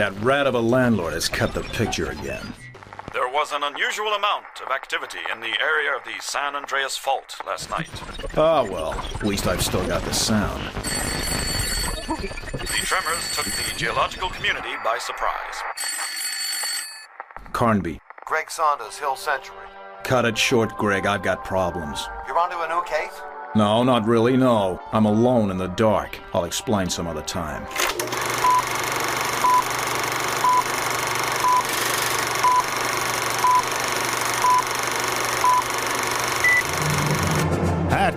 That rat of a landlord has cut the picture again. There was an unusual amount of activity in the area of the San Andreas Fault last night. Ah, well, at least I've still got the sound. The tremors took the geological community by surprise. Carnby. Greg Saunders, Hill Century. Cut it short, Greg. I've got problems. You're onto a new case? No, not really, no. I'm alone in the dark. I'll explain some other time.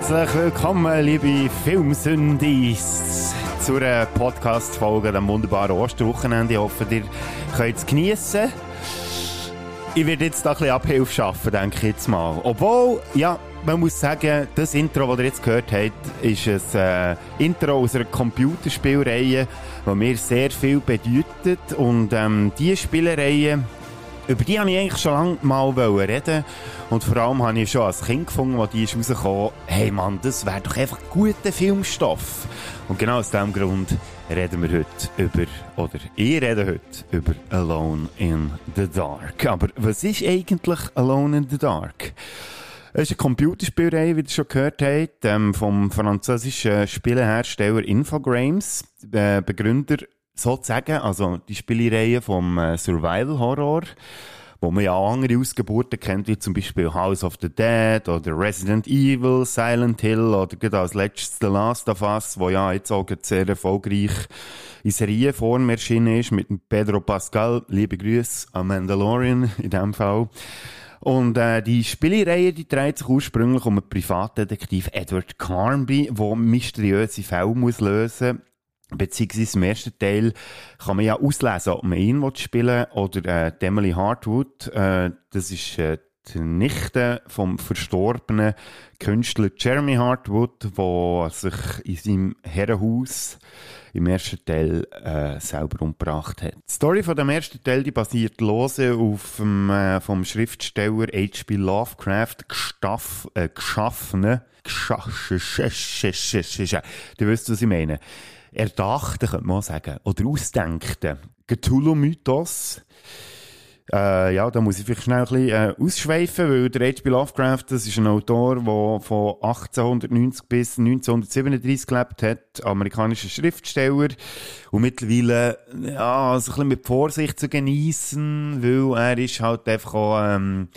Herzlich willkommen, liebe Filmsündis, zu einer Podcast-Folge am wunderbaren Osterwochenende. Ich hoffe, ihr könnt es geniessen. Ich werde jetzt da ein bisschen Abhilfe schaffen, denke ich jetzt mal. Obwohl, ja, man muss sagen, das Intro, das ihr jetzt gehört habt, ist ein äh, Intro aus einer Computerspielreihe, die mir sehr viel bedeutet. Und ähm, diese Spielereihe über die wollte ich eigentlich schon lange mal reden. Und vor allem habe ich schon als Kind gefunden, als die ist rausgekommen, hey Mann, das wäre doch einfach guter Filmstoff. Und genau aus diesem Grund reden wir heute über, oder ich rede heute über Alone in the Dark. Aber was ist eigentlich Alone in the Dark? Es ist eine Computerspielerei, wie ihr schon gehört habt, ähm, vom französischen Spielehersteller Infogrames, äh, Begründer sozusagen, also die Spielereihe vom äh, Survival Horror, wo man ja andere Ausgeburten kennt, wie zum Beispiel House of the Dead oder Resident Evil, Silent Hill oder gerade als letztes The Last of Us, wo ja jetzt auch sehr erfolgreich in Serienform erschienen ist, mit Pedro Pascal, liebe Grüße an Mandalorian in dem Fall. Und äh, die Spielereihe die dreht sich ursprünglich um einen Privatdetektiv Edward Carnby, der mysteriöse Fälle muss lösen Beziehungsweise im ersten Teil kann man ja auslesen, ob man ihn spielen will oder äh, Emily Hartwood. Äh, das ist äh, die Nichte vom verstorbenen Künstler Jeremy Hartwood, der sich in seinem Herrenhaus im ersten Teil äh, selber umgebracht hat. Die Story von dem ersten Teil die basiert lose auf dem äh, vom Schriftsteller H.P. Lovecraft gestaff, äh, geschaffenen, du wisst, was ich meine erdachten, könnte man sagen, oder ausdenkten Cthulhu-Mythos. Äh, ja, da muss ich vielleicht schnell ein bisschen äh, ausschweifen, weil der H.P. Lovecraft, das ist ein Autor, der von 1890 bis 1937 gelebt hat, amerikanischer Schriftsteller und mittlerweile, ja, also ein bisschen mit Vorsicht zu genießen, weil er ist halt einfach auch ähm,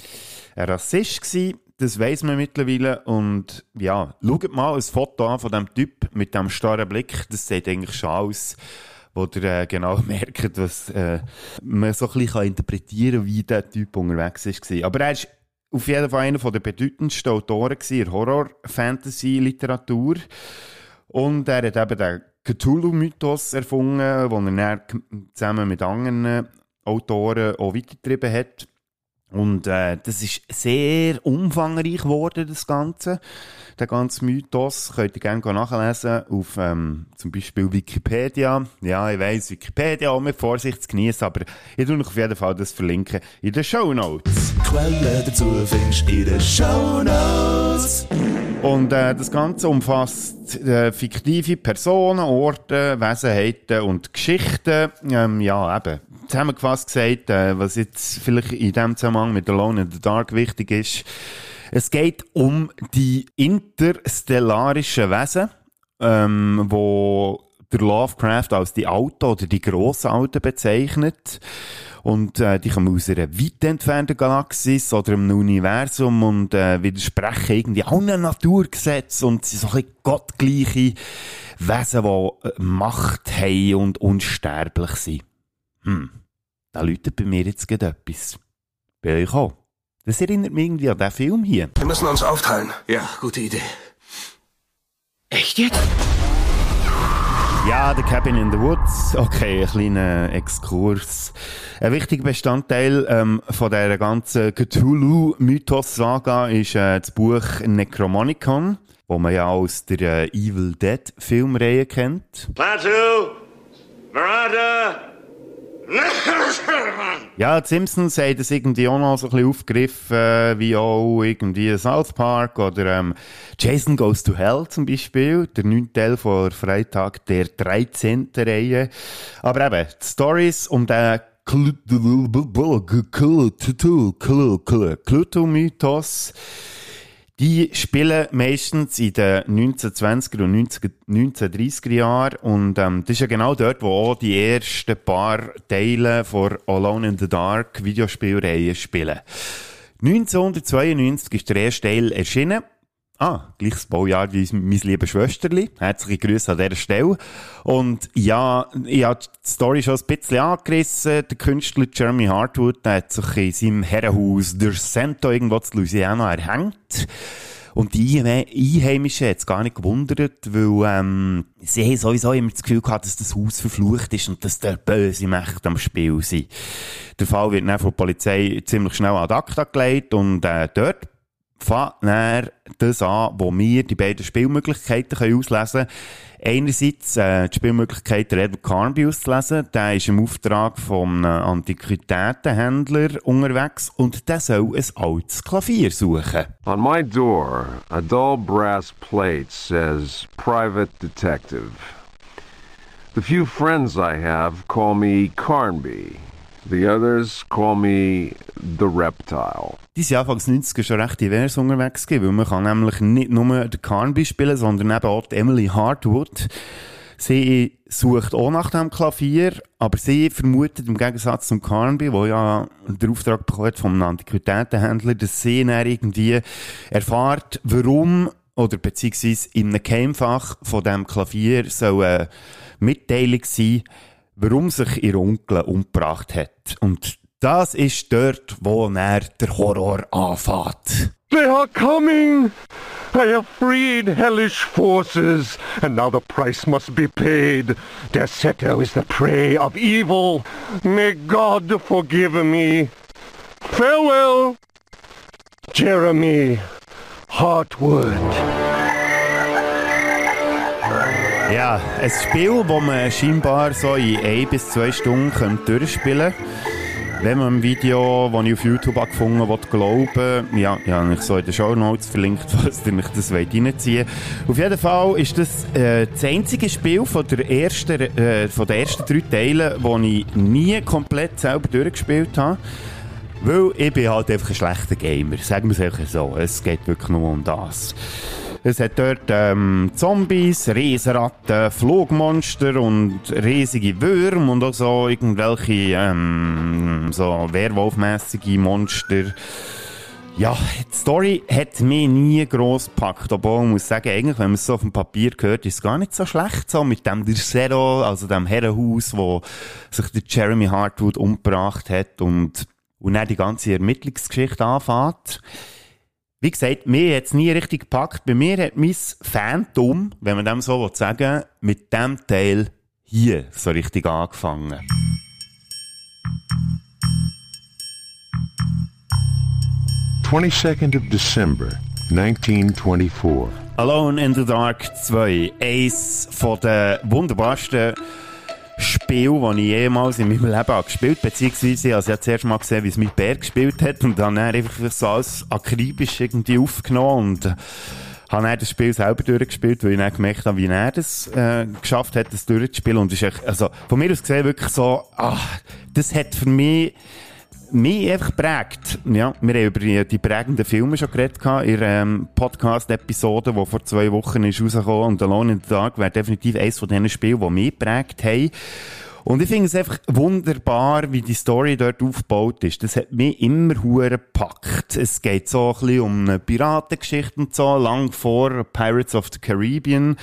ein Rassist gewesen das weiß man mittlerweile. Und ja, schaut mal ein Foto an von dem Typ mit dem starren Blick. Das sieht eigentlich schon aus, wo ihr äh, genau merkt, was äh, man so ein bisschen interpretieren kann, wie der Typ unterwegs ist. Aber er ist auf jeden Fall einer der bedeutendsten Autoren in Horror-Fantasy-Literatur. Und er hat eben den Cthulhu-Mythos erfunden, den er zusammen mit anderen Autoren auch weitergetrieben hat. Und äh, das ist sehr umfangreich geworden, das Ganze. Der ganze Mythos könnt ihr gerne nachlesen auf ähm, zum Beispiel Wikipedia. Ja, ich weiss, Wikipedia auch mit Vorsicht zu genießen, aber ich tue euch auf jeden Fall das verlinken in den Show Notes. Quelle dazu findest in den Show Notes. Und äh, das Ganze umfasst äh, fiktive Personen, Orte, Wesenheiten und Geschichten. Ähm, ja, eben, zusammengefasst gesagt, äh, was jetzt vielleicht in dem Zusammenhang mit Alone in the Dark wichtig ist. Es geht um die interstellarischen Wesen, ähm, wo der Lovecraft als die Alten oder die Grossalten bezeichnet. Und äh, die kommen aus einer weit entfernten Galaxis oder einem Universum und äh, widersprechen irgendwie allen Naturgesetzen und sind so ein bisschen gottgleiche Wesen, die äh, Macht haben und unsterblich sind. Hm, da läutet bei mir jetzt gerade etwas. Bei euch auch. Das erinnert mich irgendwie an den Film hier. Wir müssen uns aufteilen. Ja, gute Idee. Echt jetzt? Ja, The Cabin in the Woods. Okay, ein kleiner Exkurs. Ein wichtiger Bestandteil ähm, von der ganzen Cthulhu-Mythos-Saga ist äh, das Buch Necromonicon, wo man ja aus der äh, Evil Dead-Filmreihe kennt. Klaatu! Miranda! Ja, die Simpsons haben das irgendwie auch noch so ein bisschen aufgegriffen, äh, wie auch irgendwie South Park oder ähm, Jason Goes to Hell zum Beispiel, der neunte Teil von Freitag der 13. Reihe. Aber eben, die Stories um den Cluto-Mythos, die spielen meistens in den 1920er und 1930er Jahren und ähm, das ist ja genau dort, wo auch die ersten paar Teile von Alone in the Dark Videospielreihe spielen. 1992 ist der erste Teil erschienen Ah, gleiches Baujahr wie mein liebes Schwesterli. Herzliche Grüße an dieser Stelle. Und ja, ich habe die Story schon ein bisschen angerissen. Der Künstler Jeremy Hartwood der hat sich in seinem Herrenhaus der Santo irgendwo zu Louisiana erhängt. Und die Einheimischen hat es gar nicht gewundert, weil ähm, sie haben sowieso immer das Gefühl gehabt, dass das Haus verflucht ist und dass der böse Mächte am Spiel sind. Der Fall wird dann von der Polizei ziemlich schnell ad acta gelegt und äh, dort dann das an, wo wir die beiden Spielmöglichkeiten können auslesen können. Einerseits äh, die Spielmöglichkeit Edward Carnby auszulesen. Der ist im Auftrag vom äh, Antiquitätenhändler unterwegs und der soll ein altes Klavier suchen. On my door, a dull brass plate says Private Detective. The few friends I have call me Carnby. The others call me the Reptile. Die sind Anfangs 90er schon recht divers unterwegs gewesen, weil man kann nämlich nicht nur den Carnby spielen, sondern eben auch Emily Hartwood. Sie sucht auch nach dem Klavier, aber sie vermutet im Gegensatz zum Carnby, wo ja der Auftrag bekommt vom Antiquitätenhändler, dass sie dann irgendwie erfahrt, warum oder beziehungsweise in einem Keimfach von dem Klavier soll eine Mitteilung sein, warum sich ihr Onkel umgebracht hat. Und das ist dort, wo er der Horror anfängt. They are coming! I have freed hellish forces, and now the price must be paid. Der Seto is the prey of evil. May God forgive me. Farewell, Jeremy Hartwood. Ja, ein Spiel, das man scheinbar so in ein bis zwei Stunden durchspielen könnte. Wenn man ein Video, das ich auf YouTube habe gefunden habe, glauben ja, ja, ich so in den Show Notes verlinkt, falls ihr mich das reinziehen wollt. Auf jeden Fall ist das äh, das einzige Spiel von, der ersten, äh, von den ersten drei Teilen, das ich nie komplett selber durchgespielt habe. Weil ich bin halt einfach ein schlechter Gamer. Sagen wir es einfach so. Es geht wirklich nur um das. Es hat dort ähm, Zombies, Riesenratten, Flugmonster und riesige Würmer und auch so irgendwelche ähm, so Werwolfmäßige Monster. Ja, die Story hat mich nie gross gepackt, obwohl ich muss sagen, eigentlich, wenn man es so auf dem Papier hört, ist es gar nicht so schlecht, so mit dem der also dem Herrenhaus, wo sich der Jeremy Hartwood umgebracht hat und, und dann die ganze Ermittlungsgeschichte anfängt. Wie gesagt, mir hat es nie richtig gepackt. Bei mir hat mein Phantom, wenn man dem so sagen will, mit dem Teil hier so richtig angefangen. Twenty-second of December, 1924. Alone in the Dark 2. Eins von den wunderbarsten Spiel, das ich jemals in meinem Leben habe gespielt beziehungsweise also ich habe zuerst mal gesehen, wie es mit Bär gespielt hat und dann einfach so alles akribisch irgendwie aufgenommen und äh, habe dann das Spiel selber durchgespielt, weil ich dann gemerkt habe, wie er das äh, geschafft hat, das durchzuspielen und ist echt, also von mir aus gesehen wirklich so, ach, das hat für mich mich einfach prägt. Ja, wir haben über die, die prägenden Filme schon geredet in der ähm, Podcast-Episode, die vor zwei Wochen ist rausgekommen und Alone in the Dark wäre definitiv eines von diesen Spielen, die mich prägt haben. Und ich finde es einfach wunderbar, wie die Story dort aufgebaut ist. Das hat mich immer hure gepackt. Es geht so ein bisschen um eine Piratengeschichte und so, lang vor Pirates of the Caribbean.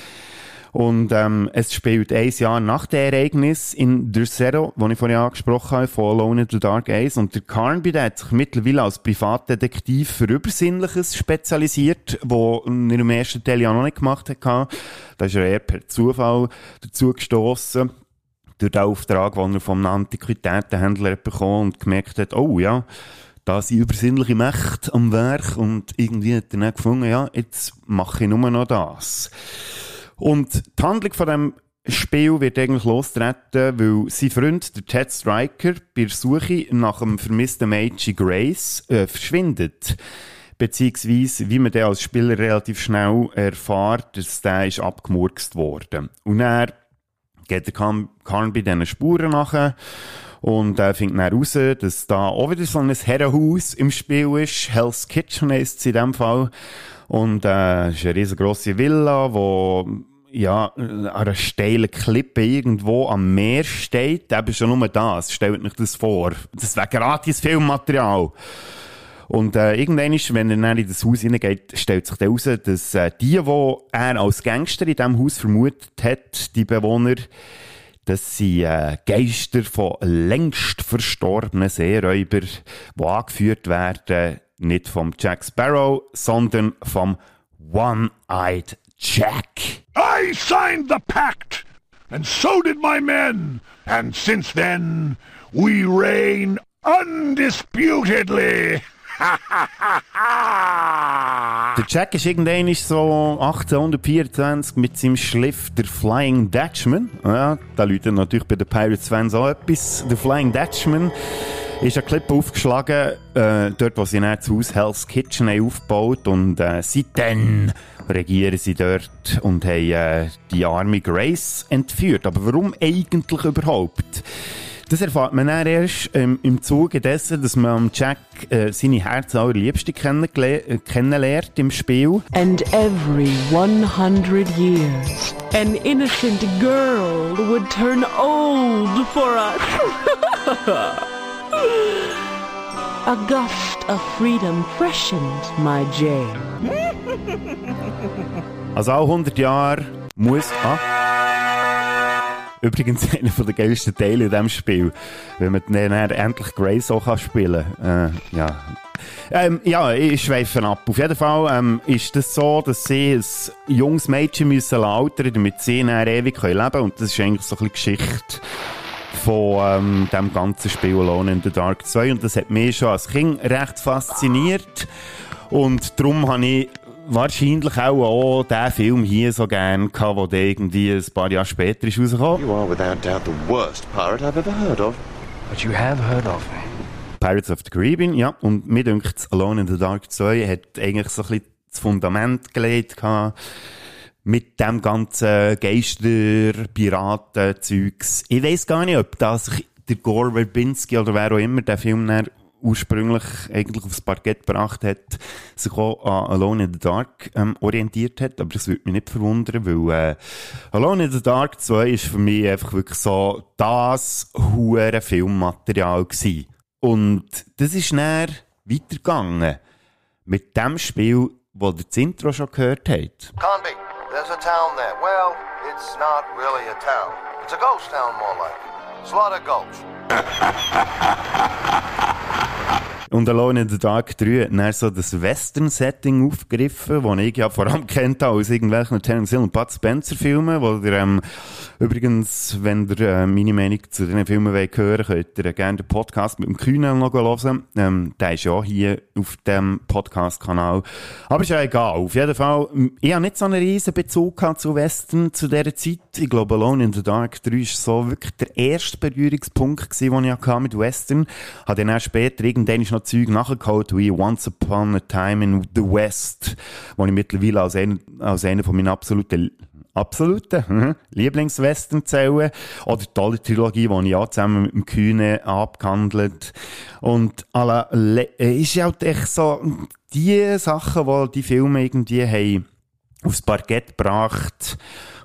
Und ähm, es spielt ein Jahr nach dem Ereignis in Zero, das ich vorhin angesprochen habe, von Alone in the Dark Ace. Und der Carnby, der hat sich mittlerweile als Privatdetektiv für Übersinnliches spezialisiert, wo er im ersten Teil ja noch nicht gemacht hat. Da ist er eher per Zufall dazu gestoßen durch den Auftrag, den er vom Antiquitätenhändler bekommen und gemerkt hat, oh ja, da sind übersinnliche Mächte am Werk und irgendwie hat er dann gefunden, ja, jetzt mache ich nur noch das. Und die Handlung von dem Spiel wird eigentlich lostreten, weil sein Freund, der Ted Striker, bei der Suche nach dem vermissten Mädchen Grace äh, verschwindet. Beziehungsweise, wie man dann als Spieler relativ schnell erfährt, dass der ist abgemurkst worden. Und er geht der Carnby diesen Spuren nachher und äh, findet dann raus, dass da auch wieder so ein Herrenhaus im Spiel ist. Hell's Kitchen heisst es in dem Fall. Und äh, es ist eine riesengroße Villa, wo ja, an einer steilen Klippe irgendwo am Meer steht. Eben schon nur das. Stellt euch das vor. Das wäre gratis Filmmaterial. Und äh, irgendwann, wenn er dann in das Haus hineingeht, stellt sich dann heraus, dass äh, die, die er als Gangster in diesem Haus vermutet hat, die Bewohner, das sind äh, Geister von längst verstorbenen Seeräubern, die angeführt werden, nicht vom Jack Sparrow, sondern vom One-Eyed Jack. I signed the pact, and so did my men, and since then we reign undisputedly. Der Jack ist irgendwann so 1824 mit seinem Schliff der Flying Dutchman. Ja, da läutet natürlich bei den Pirates Fans auch etwas. Der Flying Dutchman ist eine Klippe aufgeschlagen, äh, dort, wo sie dann das Haus Hell's Kitchen aufgebaut und äh, seitdem regieren sie dort und haben äh, die arme Grace entführt. Aber warum eigentlich überhaupt? Das erfahrt man dann erst ähm, im Zuge dessen, dass man Jack äh, seine Herz allerliebste äh, kennenlernt im Spiel. And every 100 years, an innocent girl would turn old for us. A gust of freedom freshened my jail. Also alle 100 Jahre muss... Ah. Übrigens einer der geilsten Teile in diesem Spiel, wenn man dann endlich auch kann spielen kann. Äh, ja. Ähm, ja, ich schweife ab. Auf jeden Fall ähm, ist das so, dass sie ein junges Mädchen müssen altern damit sie dann ewig leben können. Und das ist eigentlich so ein bisschen Geschichte von ähm, dem ganzen Spiel Alone in the Dark 2. Und das hat mich schon als Kind recht fasziniert. Und darum habe ich wahrscheinlich auch, auch den Film hier so gern gehabt, der irgendwie ein paar Jahre später ist rausgekommen. You are without doubt the worst pirate I've ever heard of. But you have heard of me. Pirates of the Caribbean, ja. Und mir denkt, Alone in the Dark 2 hat eigentlich so ein bisschen das Fundament gelegt gehabt mit dem ganzen Geister-Piraten-Zeugs. Ich weiss gar nicht, ob das der Gore Verbinski oder wer auch immer den Film ursprünglich eigentlich aufs Parkett gebracht hat, sich auch an Alone in the Dark ähm, orientiert hat. Aber das würde mich nicht verwundern, weil äh, Alone in the Dark 2 ist für mich einfach wirklich so das hure Filmmaterial gewesen. Und das ist näher weitergegangen mit dem Spiel, wo der das Intro schon gehört hat. Conby, there's a town there. Well, it's not really a town. It's a ghost town, more like. Slaughter Gulch. Und Alone in the Dark 3 hat dann so das Western-Setting aufgegriffen, das ich ja vor allem kennt aus irgendwelchen Terence Hill und Bud Spencer-Filmen, wo ihr, ähm, übrigens, wenn ihr äh, meine Meinung zu diesen Filmen wollt hören könnt ihr gerne den Podcast mit dem Kühnen noch hören. Ähm, der ist ja hier auf dem Podcast-Kanal. Aber ist ja egal. Auf jeden Fall, ich habe nicht so einen riesen Bezug zu Western zu dieser Zeit. Ich glaube, Alone in the Dark 3 ist so wirklich der erste Berührungspunkt gewesen, den ich hatte mit Western. Habe dann auch später irgendwann noch Zeug nachgeholt, wie Once Upon a Time in the West, wo ich mittlerweile als einer, als einer von meinen absoluten absoluten mhm, Lieblingswestern. Oder die tolle Trilogie, die ich auch zusammen mit dem Kühne abgehandelt Und alle, ist ja halt echt so, die Sachen, die die Filme irgendwie haben aufs Parkett gebracht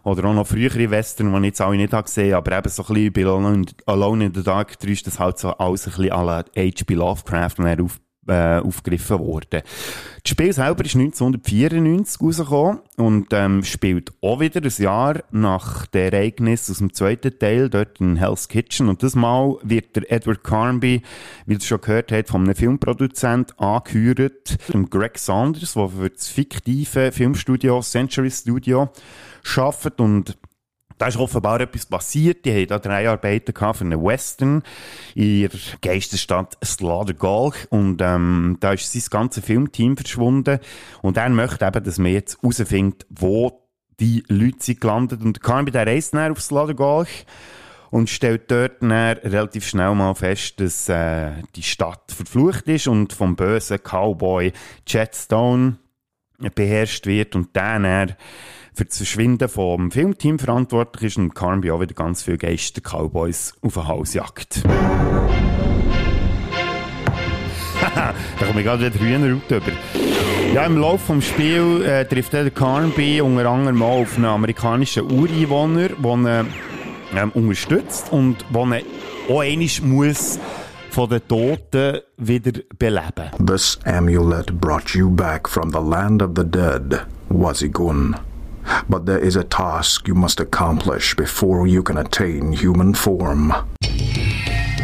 oder auch noch frühere Western, die ich jetzt alle nicht habe gesehen aber eben so ein bisschen bei Alone, in the Dark 3 ist das halt so alles ein bisschen à la H.P. Lovecraft und er auf, äh, aufgegriffen worden. Das Spiel selber ist 1994 rausgekommen und ähm, spielt auch wieder ein Jahr nach den Ereignissen aus dem zweiten Teil, dort in Hell's Kitchen. Und das Mal wird der Edward Carnby, wie du schon gehört hast, von einem Filmproduzent angehört, dem Greg Saunders, der für das fiktive Filmstudio Century Studio arbeitet und da ist offenbar etwas passiert. Die haben da drei Arbeiten für einen Western in ihrer Geisterstadt Slaughter Gulch. Und ähm, da ist sein ganzes Filmteam verschwunden. Und er möchte eben, dass man jetzt herausfindet, wo die Leute sind gelandet. Und Carnby, der reist dann aufs Ladergolch und stellt dort relativ schnell mal fest, dass äh, die Stadt verflucht ist und vom bösen Cowboy Jet Stone beherrscht wird und der dann für das Verschwinden vom Filmteam verantwortlich ist und Carnby auch wieder ganz viele Geister-Cowboys auf den Hals jagt. da komme ich gerade wieder Hühnerhaut über. Ja, im Laufe des Spiels äh, trifft der Carnby unter anderem mal auf einen amerikanischen Ureinwohner, der ihn ähm, unterstützt und der ihn auch einmal muss von den Toten wieder beleben. This amulet brought you back from the land of the dead, Wazigun. But there is a task you must accomplish before you can attain human form.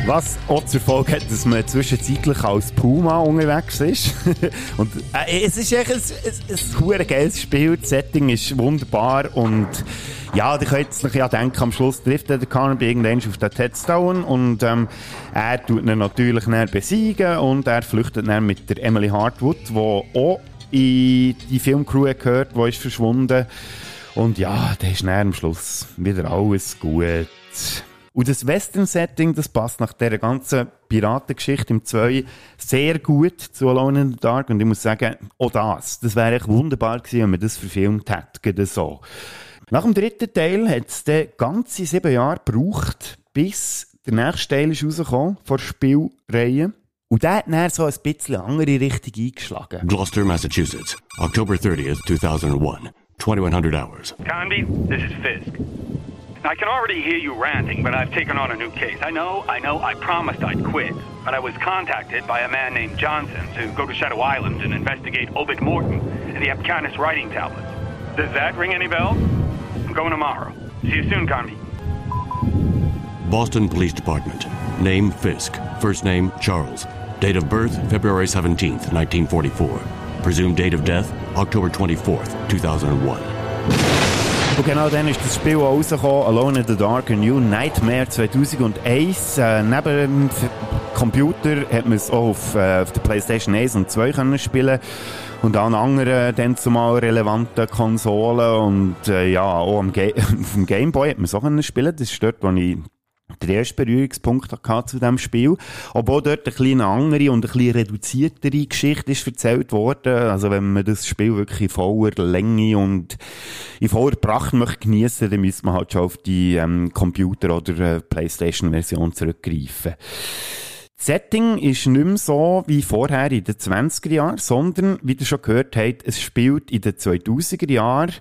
Was auch zur Folge hat, dass man zwischenzeitlich als Puma unterwegs ist. und äh, es ist echt ein, ein, ein, ein geiles Spiel. Das Setting ist wunderbar und ja, ihr könnt euch ja denken, am Schluss trifft der Carnaby irgendwann auf den Headstone und ähm, er tut ihn natürlich besiegen und er flüchtet dann mit der Emily Hartwood, die auch in die Filmcrew gehört, die ist verschwunden. Und ja, da ist dann am Schluss wieder alles gut. Und das Western-Setting, das passt nach dieser ganzen Piratengeschichte im 2 sehr gut zu Alone in the Dark. Und ich muss sagen, auch das, das wäre echt wunderbar gewesen, wenn man das verfilmt hätte, so. Nach dem dritten Teil hat es dann ganze sieben Jahre gebraucht, bis der nächste Teil ist rausgekommen von der Spielreihe. Und der hat dann so ein bisschen andere Richtung eingeschlagen. Gloucester, Massachusetts, October 30th, 2001. 2100 hours. Condi, this is Fisk. I can already hear you ranting, but I've taken on a new case. I know, I know, I promised I'd quit. But I was contacted by a man named Johnson to go to Shadow Island and investigate Obit Morton and the Apcanis writing tablets. Does that ring any bells? I'm going tomorrow. See you soon, Condi. Boston Police Department. Name Fisk. First name Charles. Date of birth February 17th, 1944. Presumed date of death October 24th, 2001. Und genau dann ist das Spiel auch rausgekommen, Alone in the Dark, A New Nightmare 2001. Äh, neben dem Computer hat man es auch auf, äh, auf der Playstation 1 und 2 können spielen und an anderen dann zumal relevanten Konsolen und äh, ja, auch am Ga auf dem Gameboy hat man es auch können spielen. Das ist dort, wo ich der erste Berührungspunkt zu diesem Spiel. Obwohl dort eine kleine andere und eine bisschen reduziertere Geschichte ist erzählt worden. Also wenn man das Spiel wirklich in voller Länge und in voller Pracht möchte geniessen, dann müsste man halt schon auf die ähm, Computer- oder äh, Playstation-Version zurückgreifen. Das Setting ist nicht mehr so wie vorher in den 20er Jahren, sondern, wie ihr schon gehört habt, es spielt in den 2000er Jahren.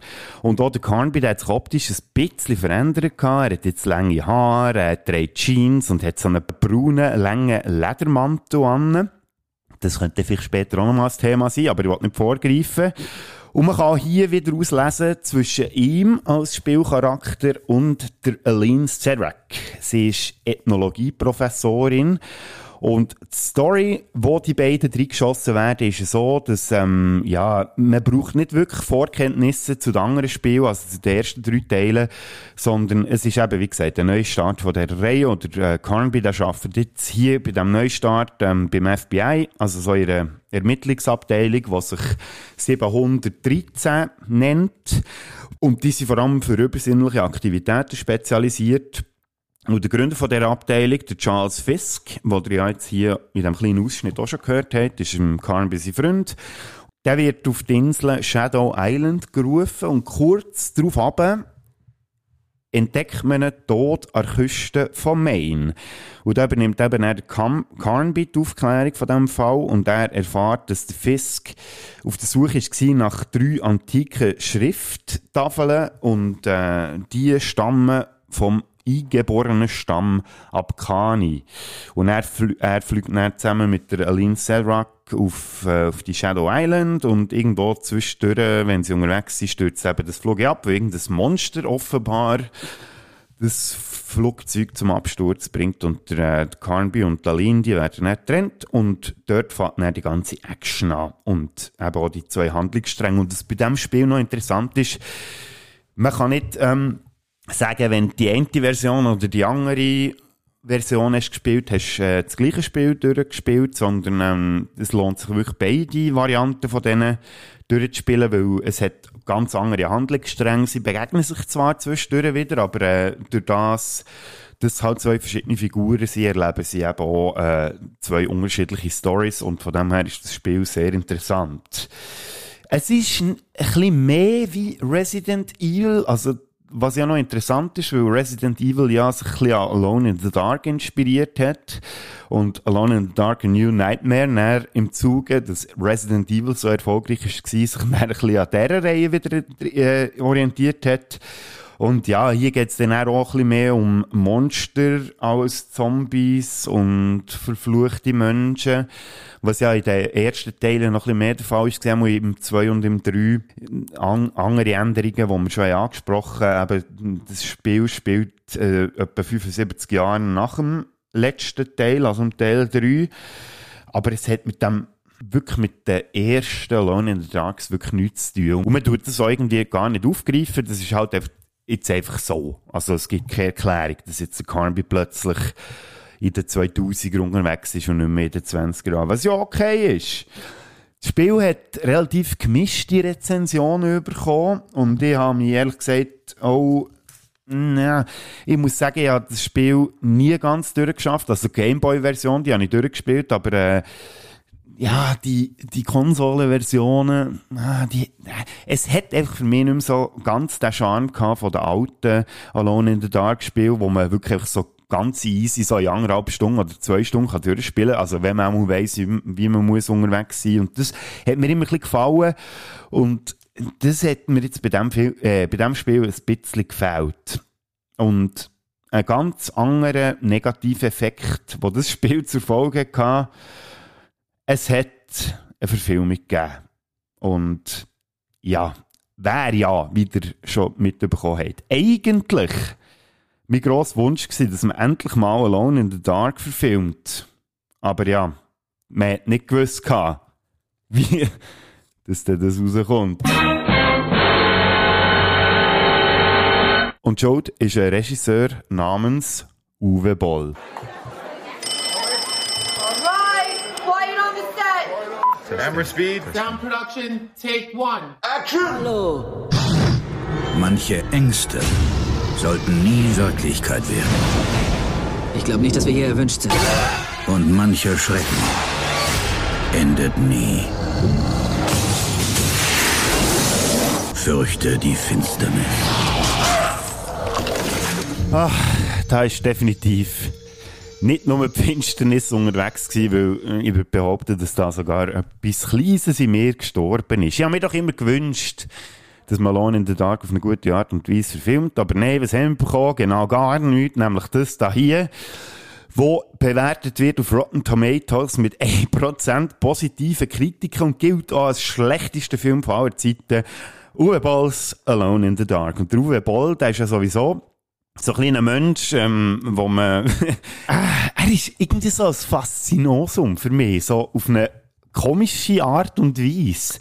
Und auch der Carnby hat sich optisch ein bisschen verändert. Er hat jetzt lange Haare, er trägt Jeans und hat so einen braunen, langen Ledermantel an. Das könnte vielleicht später auch nochmal ein Thema sein, aber ich will nicht vorgreifen. Und man kann hier wieder auslesen zwischen ihm als Spielcharakter und der Aline Zerak. Sie ist Ethnologieprofessorin und die Story, wo die beiden reingeschossen werden, ist so, dass, ähm, ja, man braucht nicht wirklich Vorkenntnisse zu den anderen Spielen, also zu den ersten drei Teilen, sondern es ist eben, wie gesagt, der Neustart von der Reihe oder äh, Carnby, der arbeitet jetzt hier bei dem Neustart ähm, beim FBI, also so ihre Ermittlungsabteilung, die sich 713 nennt. Und die sind vor allem für übersinnliche Aktivitäten spezialisiert. Und der Gründer von dieser Abteilung, der Charles Fisk, den ihr ja jetzt hier in diesem kleinen Ausschnitt auch schon gehört habt, ist ein Carnby sein Freund. Der wird auf die Insel Shadow Island gerufen und kurz darauf ab entdeckt man ihn tot an der Küste von Maine. Und da übernimmt eben der Carnby die Aufklärung von diesem Fall und er erfährt, dass der Fisk auf der Suche war nach drei antiken Schrifttafeln und äh, die stammen vom eingeborenen Stamm Abkhani. Und er, fl er fliegt dann zusammen mit der Aline Selrak auf, äh, auf die Shadow Island und irgendwo zwischendurch, wenn sie unterwegs sind, stürzt eben das Flug ab, weil irgendein Monster offenbar das Flugzeug zum Absturz bringt und der, äh, Carnby und Aline, die werden dann getrennt und dort fährt dann die ganze Action an und eben auch die zwei Handlungsstränge. Und was bei diesem Spiel noch interessant ist, man kann nicht... Ähm, sagen, wenn die eine Version oder die andere Version hast gespielt, hast äh, das gleiche Spiel durchgespielt, sondern ähm, es lohnt sich wirklich beide Varianten von denen durchzuspielen, weil es hat ganz andere Handlungsstränge. Sie begegnen sich zwar zwischendurch wieder, aber äh, durch das, dass halt zwei verschiedene Figuren sind, erleben sie eben auch äh, zwei unterschiedliche Stories und von dem her ist das Spiel sehr interessant. Es ist ein, ein bisschen mehr wie Resident Evil, also was ja noch interessant ist, weil Resident Evil ja sich ein bisschen an Alone in the Dark inspiriert hat und Alone in the Dark, A New Nightmare, dann im Zuge, dass Resident Evil so erfolgreich war, sich dann ein bisschen an dieser Reihe wieder äh, orientiert hat. Und ja, hier geht es dann auch ein bisschen mehr um Monster als Zombies und verfluchte Menschen. Was ja in den ersten Teilen noch ein bisschen mehr der Fall ist, gesehen im 2 und im 3 an, andere Änderungen, die wir schon angesprochen haben. Das Spiel spielt äh, etwa 75 Jahre nach dem letzten Teil, also im Teil 3. Aber es hat mit dem wirklich mit den ersten Alone in the Darks wirklich nichts zu tun. Und man tut das irgendwie gar nicht aufgreifen. Das ist halt einfach jetzt einfach so. Also es gibt keine Erklärung, dass jetzt der Carnby plötzlich in den 2000er unterwegs ist und nicht mehr in den 20er Jahren. Was ja okay ist. Das Spiel hat relativ gemischte Rezensionen bekommen und ich habe mir ehrlich gesagt auch ja, ich muss sagen, ich habe das Spiel nie ganz durchgeschafft. Also die Gameboy-Version, die habe ich durchgespielt, aber äh, ja, die, die Konsolenversionen, ah, die, es hat einfach für mich nicht mehr so ganz den Charme gehabt von den alten Alone in the Dark Spielen, wo man wirklich einfach so ganz easy so in anderthalb Stunden oder zwei Stunden kann durchspielen Also wenn man auch weiss, wie, man muss unterwegs sein. Und das hat mir immer ein bisschen gefallen. Und das hat mir jetzt bei dem, äh, bei dem Spiel ein bisschen gefällt. Und ein ganz anderer negativer Effekt, wo das Spiel zur Folge hatte, es hat eine Verfilmung gegeben. Und ja, wer ja wieder schon mitbekommen hat. Eigentlich mein grosser Wunsch war, dass man endlich mal Alone in the Dark verfilmt. Aber ja, man hat nicht gewusst, wie dass das rauskommt. Und Jode ist ein Regisseur namens Uwe Boll. Camera speed. Sound production, take one. Action! Hallo. Manche Ängste sollten nie Wirklichkeit werden. Ich glaube nicht, dass wir hier erwünscht sind. Und mancher Schrecken endet nie. Fürchte die Finsternis. Ach, da ist definitiv nicht nur mit Finsternis unterwegs gewesen, weil äh, ich würde behaupten, dass da sogar etwas Kleines in mir gestorben ist. Ich habe mir doch immer gewünscht, dass man Alone in the Dark auf eine gute Art und Weise verfilmt. Aber nein, was haben wir bekommen? Genau gar nichts, nämlich das da hier, wo bewertet wird auf Rotten Tomatoes mit 1% positiven Kritiken und gilt auch als schlechtester Film von aller Zeiten. Uwe Bolls Alone in the Dark. Und der Uwe Boll, der ist ja sowieso so ein kleiner Mensch, ähm, wo man, er ist irgendwie so ein Faszinosum für mich, so auf eine komische Art und Weise.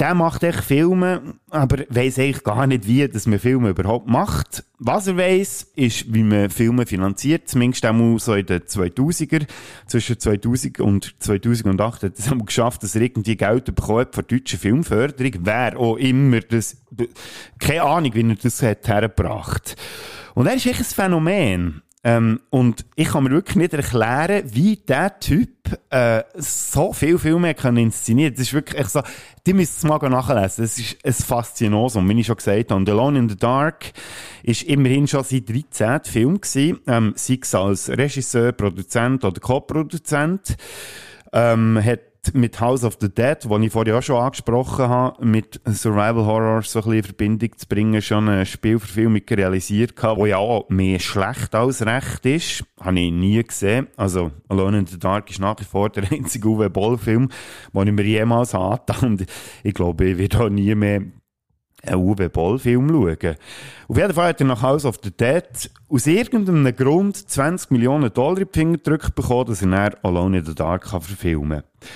Der macht echt Filme, aber weiss eigentlich gar nicht, wie dass man Filme überhaupt macht. Was er weiss, ist, wie man Filme finanziert, zumindest auch so in den 2000er. Zwischen 2000 und 2008 hat es einmal geschafft, dass er irgendwie Geld bekommt von der deutschen Filmförderung. Wer auch immer das, keine Ahnung, wie er das hat hergebracht. Und er ist echt ein Phänomen. Ähm, und ich kann mir wirklich nicht erklären, wie der Typ äh, so viele Filme kann inszenieren. Das ist wirklich echt so, die müssen es mal nachlesen. Das ist ein Faszinosum, wie ich schon gesagt habe. Und Alone in the Dark ist immerhin schon sein 13. Film gewesen, ähm, sei es als Regisseur, Produzent oder Co-Produzent. Ähm, hat mit House of the Dead, wo ich vorher auch schon angesprochen habe, mit Survival Horror so ein bisschen in Verbindung zu bringen, schon eine Spielverfilmung realisiert habe, wo ja auch mehr schlecht als recht ist. Habe ich nie gesehen. Also Alone in the Dark ist nach wie vor der einzige Uwe Boll-Film, den ich mir jemals hatte. Und ich glaube, ich werde auch nie mehr einen Uwe Boll-Film schauen. Auf jeden Fall hat er nach House of the Dead aus irgendeinem Grund 20 Millionen Dollar in die Finger gedrückt bekommen, dass er dann Alone in the Dark kann verfilmen kann.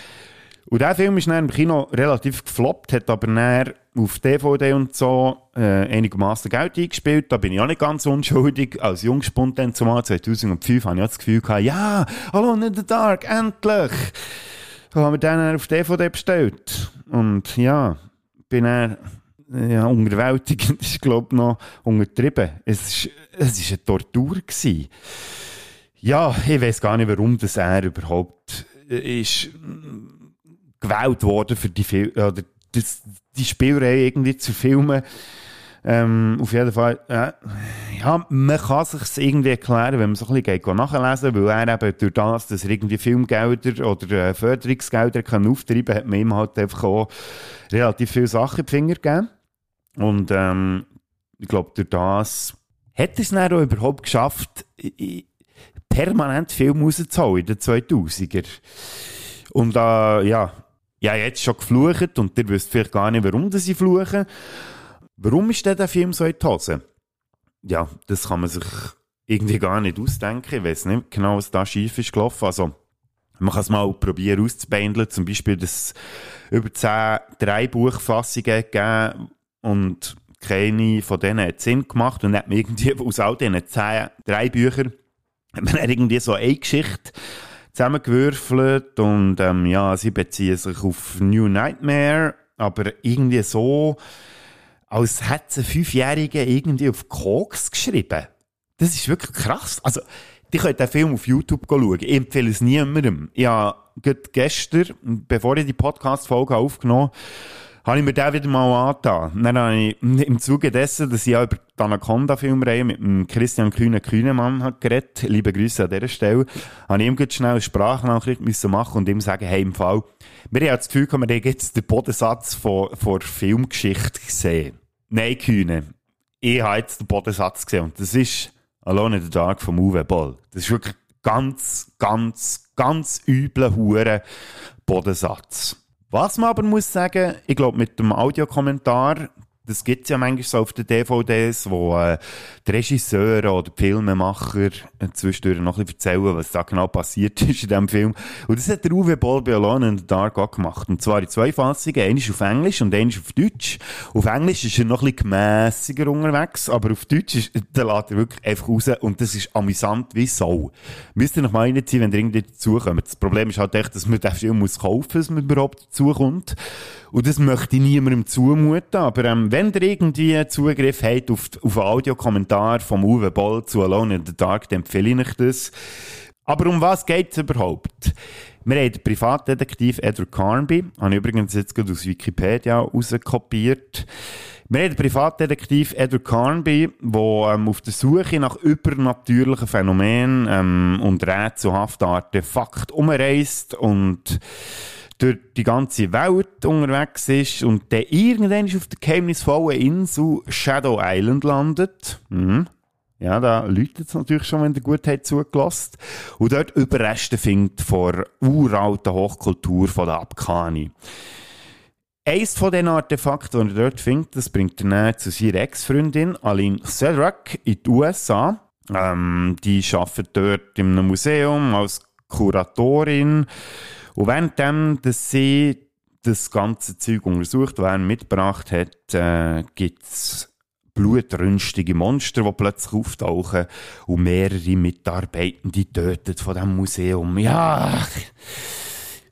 Und der Film ist dann im Kino relativ gefloppt, hat aber dann auf DVD und so äh, einigermaßen Geld eingespielt. Da bin ich auch nicht ganz unschuldig. Als Jungspund dann zumal 2005 habe ich auch das Gefühl gehabt, ja, Alone in the Dark, endlich! Da haben wir dann auf DVD bestellt. Und ja, bin dann ja, unterwältigend ist, glaube ich, noch untertrieben. Es ist, es ist eine Tortur gewesen. Ja, ich weiß gar nicht, warum das er überhaupt ist gewählt worden für die Fil oder das, die Spielreihe irgendwie zu filmen. Ähm, auf jeden Fall, äh, ja, man kann sich irgendwie erklären, wenn man so ein bisschen geht, nachlesen weil er eben durch das, dass er irgendwie Filmgelder oder äh, Förderungsgelder kann auftreiben kann, hat man ihm halt einfach auch relativ viele Sachen in die Finger gegeben. Und ähm, ich glaube, durch das hat er es dann auch überhaupt geschafft, permanent Film rauszuholen in den 2000er. Und äh, ja, ja, jetzt schon geflucht und ihr wisst vielleicht gar nicht, warum sie fluchen. Warum ist denn der Film so in die Hose? Ja, das kann man sich irgendwie gar nicht ausdenken. Ich weiß nicht genau, was da schief ist gelaufen. Also, man kann es mal probieren auszubändeln. Zum Beispiel, dass es über zehn drei Buchfassungen gegeben und keine von denen hat Sinn gemacht und hat man irgendwie aus all diesen zehn drei Büchern hat man irgendwie so eine Geschichte zusammengewürfelt und ähm, ja, sie beziehen sich auf New Nightmare, aber irgendwie so, als hätte ein Fünfjähriger irgendwie auf Koks geschrieben. Das ist wirklich krass. Also, die könnt den Film auf YouTube schauen. Ich empfehle es niemandem. Ich habe gestern, bevor ich die Podcast-Folge aufgenommen habe, habe ich mir den wieder mal angetan. Dann habe ich im Zuge dessen, dass ich ja über die Anaconda-Filmreihe mit dem Christian Kühne Kühnemann geredet, liebe Grüße an dieser Stelle, habe ich ihm ganz schnell eine Sprachnachricht müssen machen und ihm sagen, hey, im Fall, wir haben das Gefühl, wir haben jetzt den Bodensatz von, von Filmgeschichte gesehen. Nein, Kühne. Ich habe jetzt den Bodensatz gesehen und das ist Alone in the Dark von Uwe Boll. Das ist wirklich ganz, ganz, ganz übler Hure Bodensatz. Was man aber muss sagen, ich glaube, mit dem Audiokommentar, das gibt es ja manchmal so auf den DVDs, wo äh, die Regisseure oder die Filmemacher äh, zwischendurch noch ein bisschen erzählen, was da genau passiert ist in diesem Film. Und das hat der Uwe Boll Alone in the Dark auch gemacht. Und zwar in zwei Fassungen. Eine ist auf Englisch und eine ist auf Deutsch. Auf Englisch ist er noch ein bisschen gemässiger unterwegs, aber auf Deutsch ist, lädt er wirklich einfach raus und das ist amüsant wie Sau. Müsst ihr noch mal reinziehen, wenn ihr irgendwie dazukommt. Das Problem ist halt echt, dass man den Film muss kaufen muss, dass man überhaupt dazukommt. Und das möchte ich niemandem zumuten. Aber ähm, wenn ihr irgendwie Zugriff habt auf, auf einen Audiokommentar vom Uwe Boll zu Alone in the Dark, dann empfehle ich euch das. Aber um was geht es überhaupt? Wir haben den Privatdetektiv Edward Carnby, habe ich übrigens jetzt gerade aus Wikipedia rauskopiert. Wir haben den Privatdetektiv Edward Carnby, der ähm, auf der Suche nach übernatürlichen Phänomenen ähm, und rätselhaften Artefakten umreist und durch die ganze Welt unterwegs ist und der irgendwann auf der geheimnisvollen Insel Shadow Island landet. Mhm. Ja, da läutet es natürlich schon, wenn der gut hat zugelassen. Und dort Überreste findet von uralten Hochkultur von der Abkhani. Eins von diesen Artefakten, die er dort findet, das bringt er dann zu seiner Ex-Freundin Aline Sedrak in die USA. Ähm, die arbeitet dort in einem Museum als Kuratorin. Und währenddem, dass sie das ganze Zeug untersucht, er mitgebracht hat, äh, gibt es blutrünstige Monster, die plötzlich auftauchen und mehrere Mitarbeitende töten von diesem Museum. Ja,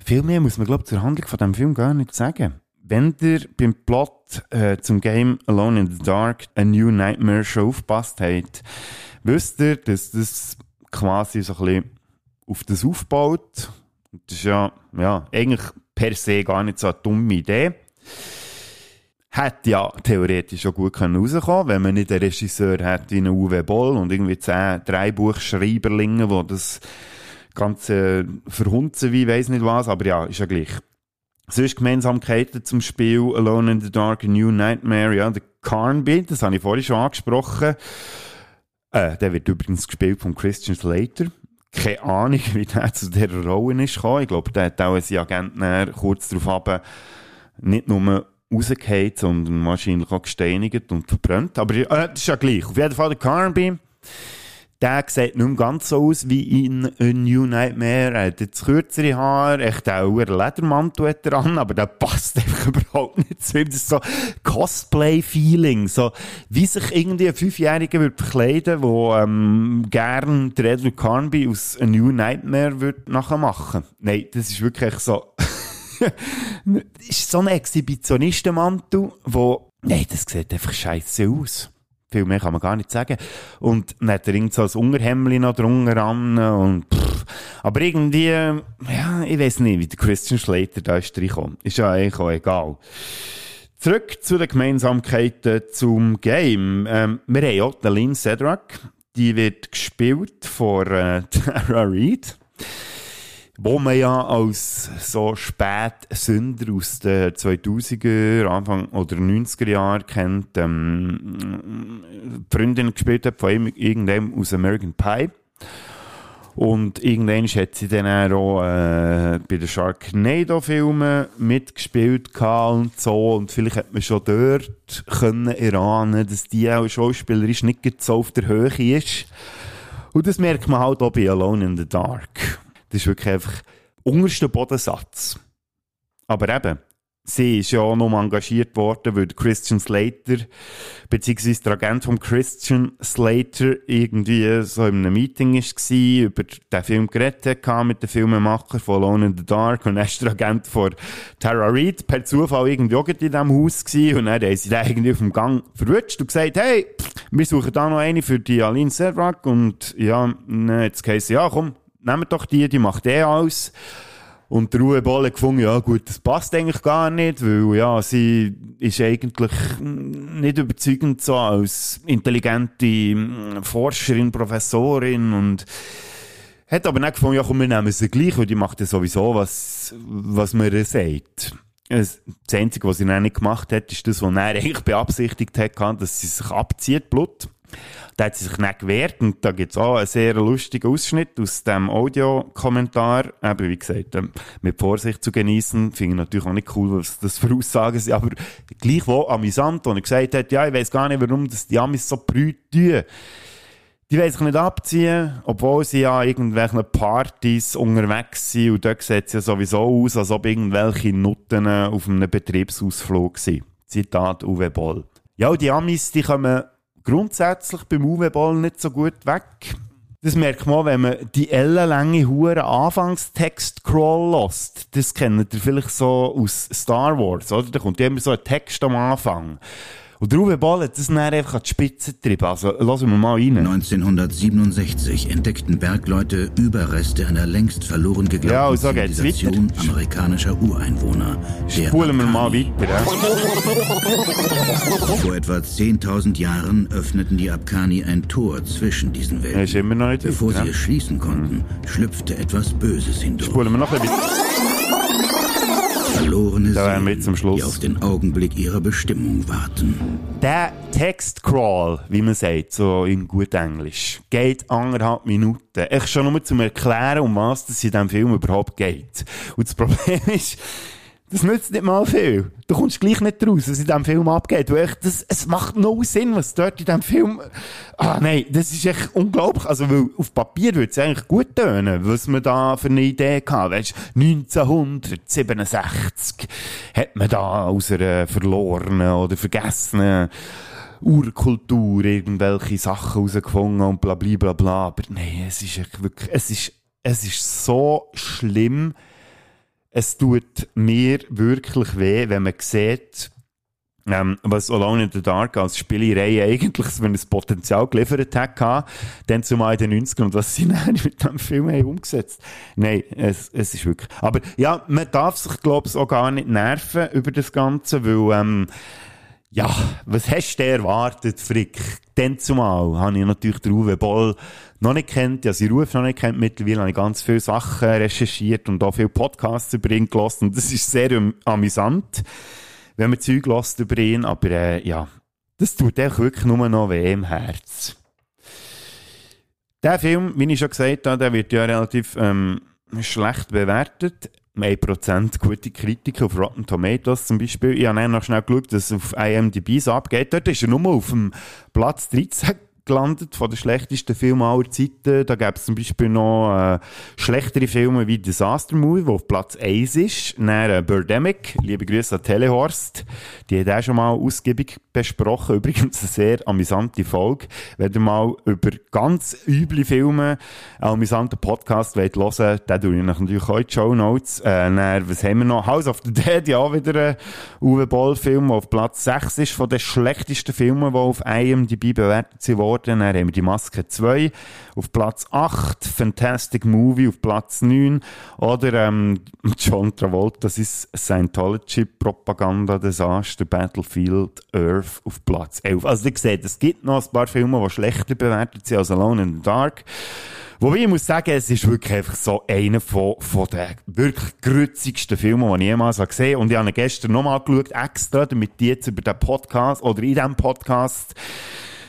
viel mehr muss man, glaube ich, zur Handlung von diesem Film gar nicht sagen. Wenn ihr beim Plot äh, zum Game Alone in the Dark A New Nightmare schon aufgepasst habt, wisst ihr, dass das quasi so ein bisschen auf das aufbaut. Das ist ja, ja eigentlich per se gar nicht so eine dumme Idee. Hätte ja theoretisch schon gut können rauskommen wenn man nicht einen Regisseur hat wie Uwe Boll und irgendwie zehn Dreibuchschreiberlinge, die das Ganze verhunzen wie weiss nicht was, aber ja, ist ja gleich. Sonst Gemeinsamkeiten zum Spiel Alone in the Dark, A New Nightmare, ja, der Carnby, das habe ich vorhin schon angesprochen. Äh, der wird übrigens gespielt von Christian Slater. Keine Ahnung, wie der zu dieser Rolle ist gekommen. Ich glaube, der hat auch seinen Agenten kurz darauf ab, nicht nur rausgefallen, sondern wahrscheinlich auch gesteinigt und verbrannt. Aber äh, das ist ja gleich. Auf jeden Fall der Carnby. Der sieht nicht mehr ganz so aus wie in A New Nightmare. Er hat jetzt kürzere Haare, echt auch einen Ledermantel hat er an, aber der passt einfach überhaupt nicht zu ihm. Das ist so Cosplay-Feeling. So, wie sich irgendwie ein Fünfjähriger würde verkleiden, der ähm, gern Edward Carnby aus A New Nightmare würde nachher machen. Nein, das ist wirklich so... ist so ein Exhibitionistenmantel, wo Nein, das sieht einfach scheiße aus. Viel mehr kann man gar nicht sagen. Und dann hat er irgend so ein Unterhemdli noch drunter an und pff. Aber irgendwie, ja, ich weiß nicht, wie der Christian Slater da ist reingekommen. Ist ja eigentlich auch egal. Zurück zu den Gemeinsamkeiten zum Game. Ähm, wir haben auch Lynn Sedrak. Die wird gespielt von äh, Tara Reid wo man ja als so Spätsünder aus den 2000er, Anfang oder 90er Jahren kennt, ähm, Freundin gespielt hat von irgendeinem aus American Pie. Und irgendwann hat sie dann auch äh, bei den Sharknado-Filmen mitgespielt und so. Und vielleicht hat man schon dort können erahnen, dass die auch schauspielerisch nicht so auf der Höhe ist. Und das merkt man halt auch bei Alone in the Dark. Das ist wirklich einfach unterster Bodensatz. Aber eben, sie ist ja auch noch engagiert worden, weil Christian Slater, beziehungsweise der Agent von Christian Slater, irgendwie so in einem Meeting war, über den Film geredet hat mit dem Filmemacher von Alone in the Dark und dann ist der Agent von Tara Reid per Zufall irgendwie auch in diesem Haus gewesen und dann haben sie den irgendwie auf dem Gang verrutscht und gesagt, hey, wir suchen da noch eine für die Aline Servak und ja, jetzt heisst ja, komm, nehmt doch die, die macht eh alles. Und der Ruhe Bolle gefunden, ja gut, das passt eigentlich gar nicht, weil ja, sie ist eigentlich nicht überzeugend so als intelligente hm, Forscherin, Professorin und hat aber nicht gefunden, ja komm, wir nehmen sie gleich, weil die macht ja sowieso, was, was man ihr sagt. Das Einzige, was sie dann nicht gemacht hat, ist das, was er eigentlich beabsichtigt hat, dass sie sich abzieht, Blut. Da hat sie sich nicht gewehrt und da gibt es auch einen sehr lustigen Ausschnitt aus dem Audiokommentar. Eben, wie gesagt, ähm, mit Vorsicht zu genießen, finde ich natürlich auch nicht cool, was das für Aussagen sind, aber gleichwohl amüsant, wo er gesagt hat, ja, ich weiß gar nicht, warum das die Amis so brüt tun. Die wollen sich nicht abziehen, obwohl sie ja irgendwelchen Partys unterwegs sind und dort sieht es ja sowieso aus, als ob irgendwelche Nutten auf einem Betriebsausflug sind. Zitat Uwe Boll. Ja, und die Amis, die kommen grundsätzlich beim UW-Ball nicht so gut weg. Das merkt man, wenn man die ellenlange hure Anfangstext-Crawl lässt. Das kennt ihr vielleicht so aus Star Wars, oder? Da kommt immer so ein Text am Anfang. Und der Uwe Boll hat das dann einfach an die Spitze getrieben. Also, lassen wir mal rein. 1967 entdeckten Bergleute Überreste einer längst verloren geglaubten ja, so Zivilisation amerikanischer Ureinwohner. Spulen wir mal weiter. Ja. Vor etwa 10.000 Jahren öffneten die Abkani ein Tor zwischen diesen Welten. Bevor sie es schließen konnten, schlüpfte etwas Böses hindurch. Spulen wir noch ein bisschen. Verlorene Da wären wir jetzt am Schluss. die auf den Augenblick ihrer Bestimmung warten. Der Textcrawl, wie man sagt, so in gut Englisch, geht anderthalb Minuten. Ich schon nur zum Erklären, um was es in diesem Film überhaupt geht. Und das Problem ist, das nützt nicht mal viel. Du kommst gleich nicht raus, was in diesem Film abgeht. Weil echt, das, es macht no Sinn, was dort in diesem Film... Ah nein, das ist echt unglaublich. Also, weil auf Papier würde es eigentlich gut tönen, was man da für eine Idee hatte. Weißt, 1967 hat man da aus einer verlorenen oder vergessenen Urkultur irgendwelche Sachen herausgefunden und bla bla bla bla. Aber nein, es ist echt wirklich... Es ist, es ist so schlimm, es tut mir wirklich weh, wenn man sieht, ähm, was Alone in the Dark als Spielerei eigentlich für ein Potenzial geliefert hat, dann zumal in den 90ern und was sie dann mit dem Film haben umgesetzt Nein, es, es ist wirklich... Aber ja, man darf sich, glaube ich, auch gar nicht nerven über das Ganze, weil... Ähm, ja, was hast du erwartet, Frick? Dann zumal habe ich natürlich den Uwe Boll noch nicht kennt, ja, sie Ruf noch nicht kennt. Mittlerweile habe ich ganz viele Sachen recherchiert und auch viele Podcasts über ihn gelassen. Und das ist sehr am- amüsant, wenn man Zeug lässt über ihn. Aber äh, ja, das tut echt wirklich nur noch weh im Herz. Der Film, wie ich schon gesagt habe, der wird ja relativ ähm, schlecht bewertet. 1% gute Kritiken auf Rotten Tomatoes zum Beispiel. Ich habe noch schnell geschaut, dass es auf IMDb so abgeht. Dort ist er nur auf dem Platz 13 gelandet von den schlechtesten Filmen aller Zeiten. Da gäbe es zum Beispiel noch äh, schlechtere Filme wie Disaster Movie, der auf Platz 1 ist. Dann äh, Birdemic, liebe Grüße an Telehorst. Die hat auch schon mal ausgiebig besprochen. Übrigens eine sehr amüsante Folge. Wenn ihr mal über ganz üble Filme einen amüsanten Podcast wollt hören wollt, dann tue ich natürlich auch die Show Notes. Äh, dann, was haben wir noch? House of the Dead, ja, wieder ein Uwe Boll-Film, der auf Platz 6 ist von den schlechtesten Filmen, die auf IMDb bewertet wurden. Dann haben wir die Maske 2 auf Platz 8, Fantastic Movie auf Platz 9 oder ähm, John Travolta, das ist Scientology-Propaganda-Desaster, Battlefield Earth auf Platz 11. Also ihr seht, es gibt noch ein paar Filme, die schlechter bewertet sind als Alone in the Dark. Wobei ich muss sagen, es ist wirklich einfach so einer von, von den wirklich grützigsten Filmen, die ich jemals gesehen habe. Und ich habe ihn gestern nochmal geschaut, extra, damit ich jetzt über den Podcast oder in diesem Podcast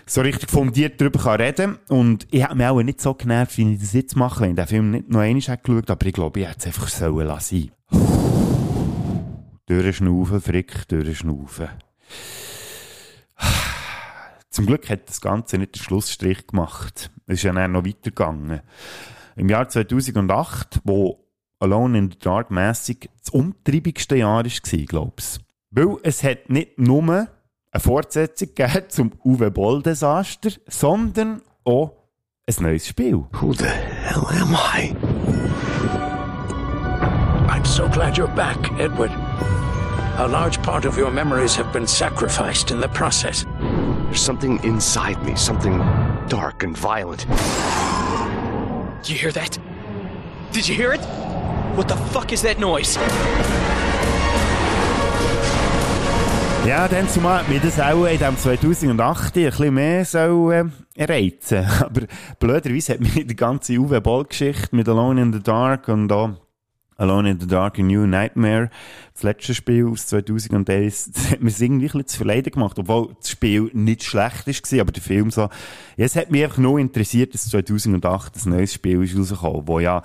so richtig fundiert darüber kann reden Und ich habe mich auch nicht so genervt, wie ich das jetzt mache, wenn ich den Film nicht noch einmal geschaut aber ich glaube, ich hätte es einfach sollen lassen. Durchschnaufen, Frick, durchschnaufen. Zum Glück hat das Ganze nicht den Schlussstrich gemacht. Es ist ja dann noch weitergegangen. Im Jahr 2008, wo Alone in the Dark mässig das umtriebigste Jahr war, glaube ich. Weil es hat nicht nur eine Fortsetzung gegeben zum Uwe Boll-Desaster, sondern auch ein neues Spiel. Who the hell am I? I'm so glad you're back, Edward. A large part of your memories have been sacrificed in the process. There's something inside me, something dark and violent. Do you hear that? Did you hear it? What the fuck is that noise? Ja, dann zumal mir das auch in dem 2008 ein bisschen mehr so, äh, reizen. Aber blöderweise hat mich die ganze Uwe Boll-Geschichte mit Alone in the Dark und auch Alone in the Dark, A New Nightmare, das letzte Spiel aus 2001, das hat mir irgendwie ein bisschen zu verleiden gemacht, obwohl das Spiel nicht schlecht war, aber der Film so, ja, es hat mich einfach nur interessiert, dass 2008 ein neues Spiel ist rausgekommen, wo ja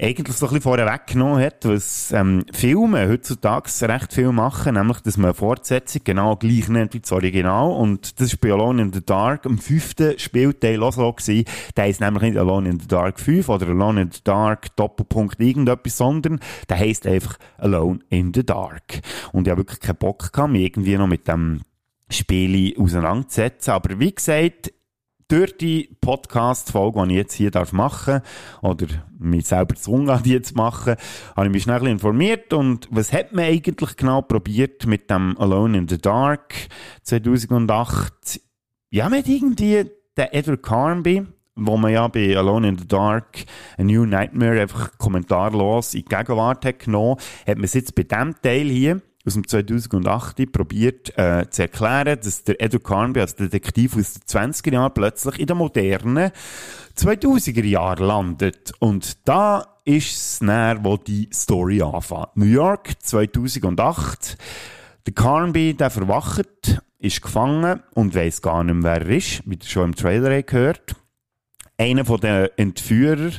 eigentlich so ein bisschen vorher weggenommen hat, was ähm, Filme heutzutage recht viel machen, nämlich, dass man Fortsetzung genau gleich nennt wie das Original. Und das ist bei Alone in the Dark am fünften Spielteil auch so gewesen. Der heisst nämlich nicht Alone in the Dark 5 oder Alone in the Dark Doppelpunkt irgendetwas, sondern der heisst einfach Alone in the Dark. Und ich habe wirklich keinen Bock gehabt, mich irgendwie noch mit dem Spiel auseinanderzusetzen. Aber wie gesagt, durch die Podcast-Folge, die ich jetzt hier darf machen oder mich selber gezwungen die zu machen, habe ich mich schnell informiert und was hat man eigentlich genau probiert mit dem Alone in the Dark 2008? Ja, mit irgendwie den Edward Carnby, wo man ja bei Alone in the Dark A New Nightmare einfach kommentarlos in die Gegenwart hat genommen, hat man es jetzt bei diesem Teil hier aus dem 2008 probiert äh, zu erklären, dass der Edward Carnby als Detektiv aus den 20er Jahren plötzlich in den modernen 2000er Jahren landet. Und da ist es näher, wo die Story anfängt. New York 2008. Der Carnby, der verwacht, ist gefangen und weiß gar nicht mehr, wer er ist, wie ihr schon im Trailer gehört. Einer von den Entführern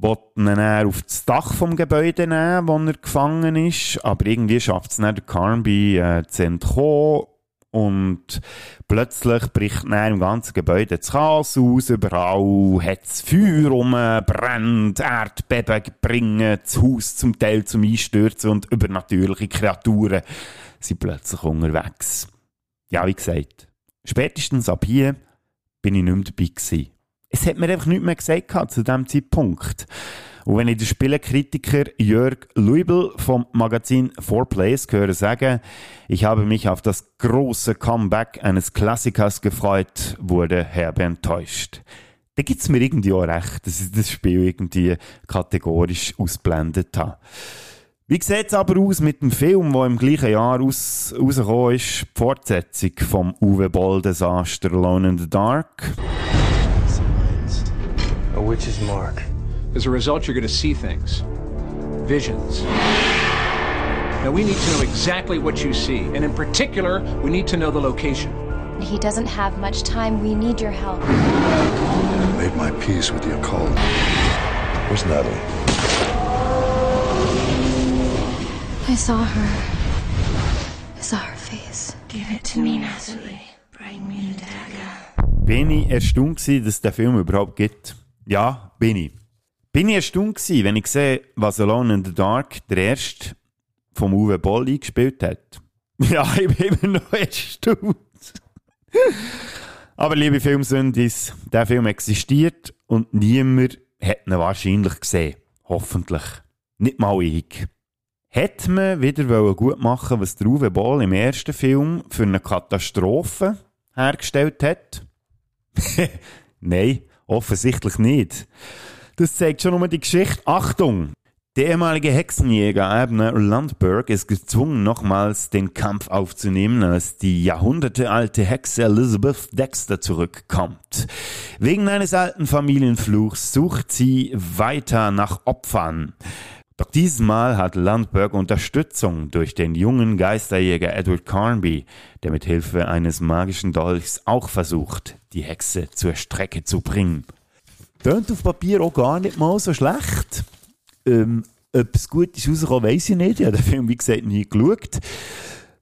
wollte ihn dann auf das Dach vom Gebäude nehmen, wo er gefangen ist, aber irgendwie schafft es dann der Carnby äh, zu entkommen. Und plötzlich bricht dann im ganzen Gebäude das Chaos aus, überall hat es Feuer rum, brennt, Erdbeben bringen das Haus zum Teil zum Einstürzen und übernatürliche Kreaturen sind plötzlich unterwegs. Ja, wie gesagt, spätestens ab hier bin ich nicht mehr dabei gewesen es hat mir einfach nichts mehr gesagt zu diesem Zeitpunkt. Und wenn ich den Spielekritiker Jörg Luibel vom Magazin 4Plays höre sagen, ich habe mich auf das große Comeback eines Klassikers gefreut, wurde herbe enttäuscht. Da gibt es mir irgendwie auch recht, dass ich das Spiel irgendwie kategorisch ausblendet habe. Wie sieht es aber aus mit dem Film, der im gleichen Jahr raus, rausgekommen ist? Die Fortsetzung vom Uwe Boll-Desaster Alone in the Dark. A witch's mark. As a result, you're going to see things. Visions. Now, we need to know exactly what you see, and in particular, we need to know the location. He doesn't have much time. We need your help. I made my peace with the occult. Where's Natalie? I saw her. I saw her face. Give it to me, Natalie. Bring me the dagger. bin ich erstaunt dass es den Film überhaupt gibt. Ja, bin ich. Bin ich erstaunt gewesen, wenn ich sehe, was Alone in the Dark, der erste vom Uwe Boll eingespielt hat. Ja, ich bin immer noch erstaunt. Aber liebe Filmsündis, der Film existiert und niemand hat ihn wahrscheinlich gesehen. Hoffentlich. Nicht mal ich. Hätte man wieder gut machen was der Uwe Boll im ersten Film für eine Katastrophe hergestellt hat? Nein, offensichtlich nicht. Das zeigt schon nur die Geschichte. Achtung! Der ehemalige Hexenjäger Abner Landberg ist gezwungen, nochmals den Kampf aufzunehmen, als die jahrhundertealte Hexe Elizabeth Dexter zurückkommt. Wegen eines alten Familienfluchs sucht sie weiter nach Opfern. Doch dieses Mal hat Landberg Unterstützung durch den jungen Geisterjäger Edward Carnby, der mit Hilfe eines magischen Dolchs auch versucht, die Hexe zur Strecke zu bringen. Tönt auf Papier auch gar nicht mal so schlecht. Ähm, ob es gut ist rausgekommen, weiss ich nicht. Ich habe den Film, wie gesagt, nie geschaut.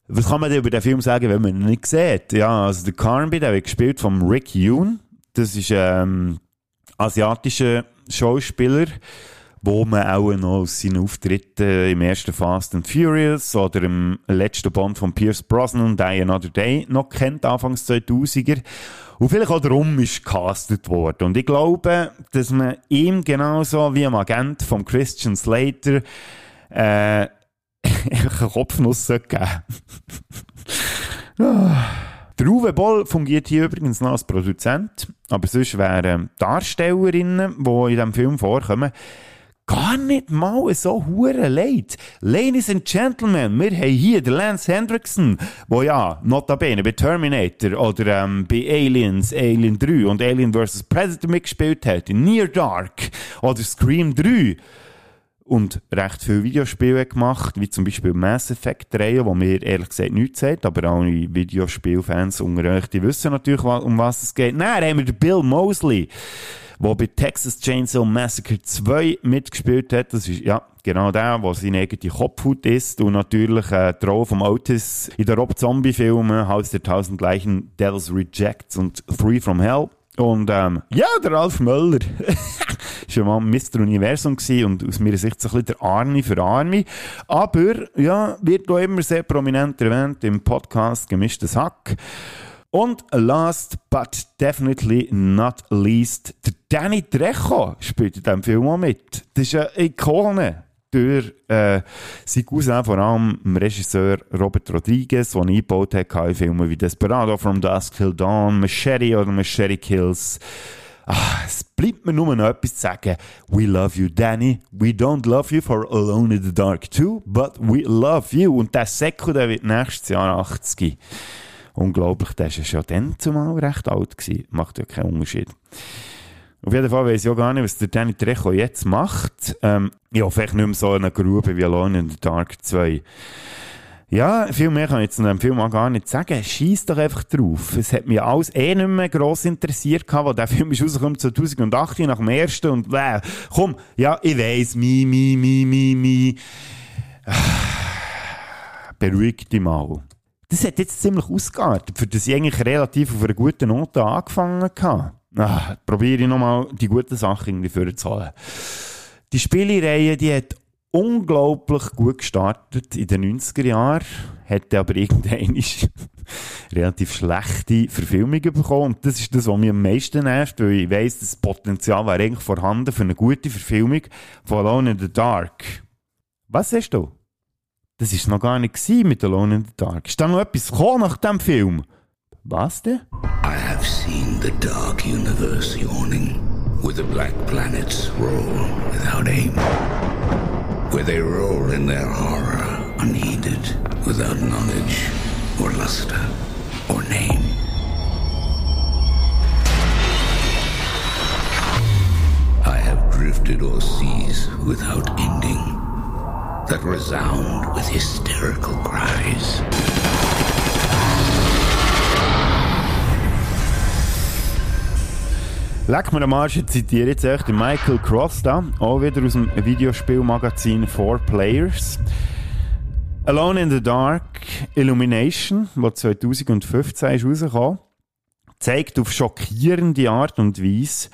Was kann man denn über den Film sagen, wenn man ihn nicht sieht? Ja, also der Carnby, der wird gespielt von Rick Yoon. Das ist ein ähm, asiatischer Schauspieler, wo man auch noch aus seinen Auftritten im ersten Fast and Furious oder im letzten Band von Pierce Brosnan, Die Another Day, noch kennt, Anfangs 2000er. Und vielleicht auch darum ist gecastet worden. Und ich glaube, dass man ihm genauso wie am Agent von Christian Slater äh, einen Kopfnuss geben Der Uwe Boll fungiert hier übrigens noch als Produzent, aber sonst wären Darstellerinnen, die in diesem Film vorkommen, gar nicht mal so hure leid. Ladies and Gentlemen, wir haben hier den Lance Hendrickson, der ja notabene bei Terminator oder ähm, bei Aliens, Alien 3 und Alien vs. Predator mitgespielt hat, in Near Dark oder Scream 3 und recht viele Videospiele gemacht, wie zum Beispiel Mass Effect 3, wo mir ehrlich gesagt nichts sagt, aber alle Videospielfans unter euch, die wissen natürlich, um was es geht. Nein, haben wir den Bill Mosley der bei Texas Chainsaw Massacre 2 mitgespielt hat. Das ist, ja, genau der, der seine eigene Kopfhaut ist und natürlich äh, die Rolle vom Otis in den Rob-Zombie-Filmen Haus der tausend Leichen, Devil's Rejects und Free from Hell. Und ähm, ja, der Ralf Möller war mal Mr. Universum und aus meiner Sicht so ein bisschen der Army für Army. Aber ja, wird auch immer sehr prominent erwähnt im Podcast Gemischtes Hack. Und last but definitely not least, der Danny Trejo spielt in diesem Film auch mit. Das ist eine Ikone durch äh, sein Cousin, vor allem dem Regisseur Robert Rodriguez, der eingebaut hat in Filmen wie Desperado, From Dusk Till Dawn, Machete oder Machete Kills. Ah, es bleibt mir nur noch etwas zu sagen. We love you, Danny. We don't love you for Alone in the Dark too, but we love you. Und der Seko, wird nächstes Jahr 80. Unglaublich, der ja schon dann zumal recht alt gewesen. Macht ja keinen Unterschied. Auf jeden Fall weiß ich auch gar nicht, was der Danny Trejo jetzt macht. Ähm, ja, vielleicht nicht mehr so eine Grube wie Alone in the Dark 2. Ja, viel mehr kann ich jetzt in dem Film auch gar nicht sagen. Schieß doch einfach drauf. Es hat mich alles eh nicht mehr gross interessiert, als der Film ist rausgekommen 2008 nach dem ersten und äh, komm, ja, ich weiss, mi, mi, mi, mi, mi. Beruhig dich mal. Das hat jetzt ziemlich ausgeartet, für das ich eigentlich relativ auf einer guten Note angefangen habe. Ah, probiere ich nochmal die guten Sachen irgendwie vorzuholen. Die Spielereihe, die hat unglaublich gut gestartet in den 90er Jahren, hat aber irgendeine relativ schlechte Verfilmung bekommen. Und das ist das, was mich am meisten nervt, weil ich weiss, das Potenzial wäre eigentlich vorhanden für eine gute Verfilmung von Alone in the Dark. Was hast du? Das war noch gar nicht mit Alone in the Dark. Ist da noch etwas gekommen nach dem Film? Was denn? I have seen the dark universe yawning, where the black planets roll without aim, where they roll in their horror, unheeded, without knowledge, or luster, or name. I have drifted o'er seas without ending that resound with hysterical cries. Leck mir am Arsch, ich zitiere jetzt echt Michael Cross da, auch wieder aus dem Videospielmagazin Four Players. Alone in the Dark Illumination, das 2015 ist rausgekommen. zeigt auf schockierende Art und Weise,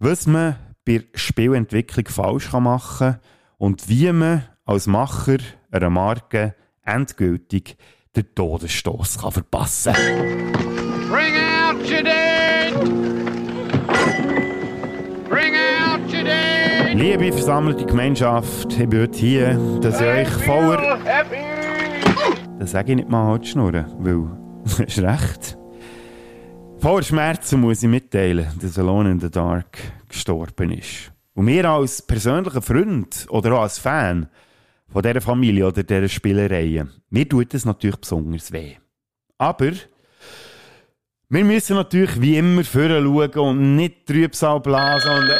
was man bei Spielentwicklung falsch machen kann und wie man als Macher einer Marke endgültig den Todesstoß kann verpassen kann. Bring out your dead! Bring out your dead! Liebe versammelte Gemeinschaft, ich bin heute hier, dass ich euch voller... Das sage ich nicht mal halt schnurren, weil das ist recht. Voller Schmerzen muss ich mitteilen, dass Alone in the Dark gestorben ist. Und mir als persönlicher Freund oder auch als Fan von dieser Familie oder dieser Spielereien, mir tut das natürlich besonders weh. Aber wir müssen natürlich wie immer vorher schauen und nicht Trübsal blasen und... Äh,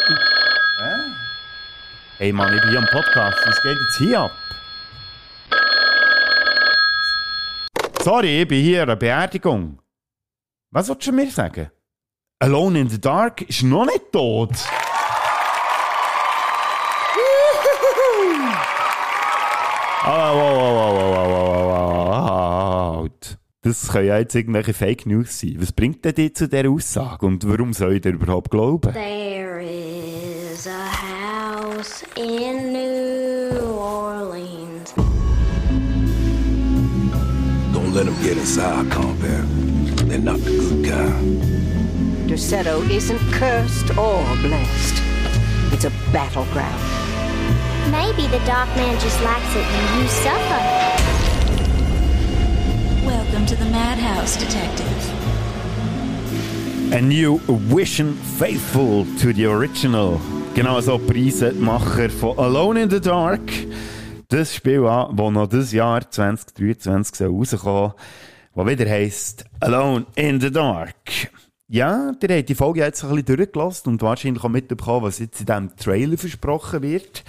hey Mann, ich bin hier am Podcast, was geht jetzt hier ab? Sorry, ich bin hier an einer Beerdigung. Was willst du mir sagen? Alone in the Dark ist noch nicht tot. Halt. Das können ja jetzt irgendwelche Fake News sein. Was bringt denn die zu dieser Aussage und warum soll ich dir überhaupt glauben? There is a house in New Orleans. Don't let them get inside, compare. They're not the good kind. Derceto isn't cursed or blessed. It's a battleground. Maybe the Dark Man just likes it when you suffer. Welcome to the Madhouse, Detective. And you wishing faithful to the original. Genau so preisen die Macher von Alone in the Dark. Das Spiel an, das noch dieses Jahr 2023 soll rauskommen soll, das wieder heisst Alone in the Dark. Ja, ihr habt die Folge jetzt ein bisschen durchgelassen und wahrscheinlich auch mitbekommen, was jetzt in diesem Trailer versprochen wird.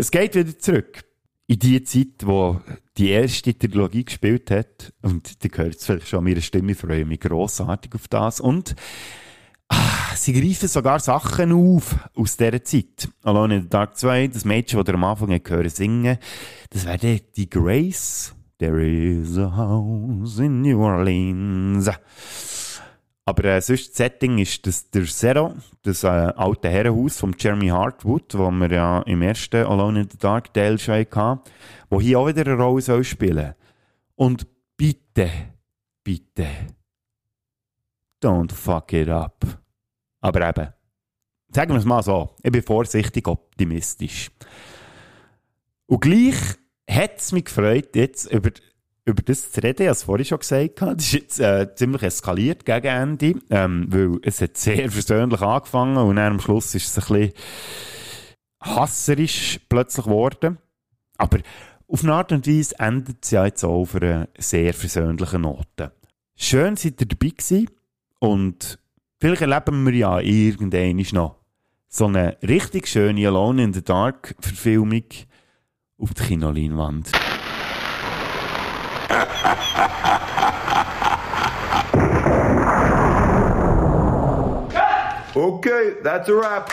Es geht wieder zurück in die Zeit, wo die erste Trilogie gespielt hat. Und ihr hört es vielleicht schon an meiner Stimme, ich freue mich grossartig auf das. Und ah, sie greifen sogar Sachen auf aus dieser Zeit. Alone in the Dark 2, das Mädchen, das ihr am Anfang gehört singen, das wäre die Grace. There is a house in New Orleans. Aber äh, sonst das Setting ist das der Zero, das äh, alte Herrenhaus von Jeremy Hartwood, wo wir ja im ersten Alone in the Dark Teil schon hatten, wo hier auch wieder eine Rolle soll spielen Und bitte, bitte, don't fuck it up. Aber eben, sagen wir es mal so, ich bin vorsichtig optimistisch. Und gleich hat es mich gefreut, jetzt über über das zu reden. Ich vorhin schon gesagt. Das ist jetzt äh, ziemlich eskaliert gegen Ende, ähm, weil es hat sehr versöhnlich angefangen und dann am Schluss ist es ein bisschen hasserisch plötzlich geworden. Aber auf eine Art und Weise endet es ja jetzt auch auf einer sehr versöhnlichen Note. Schön, seid ihr dabei gewesen und vielleicht erleben wir ja irgendwann noch so eine richtig schöne Alone in the Dark Verfilmung auf der Kinoleinwand. Okay, that's a wrap.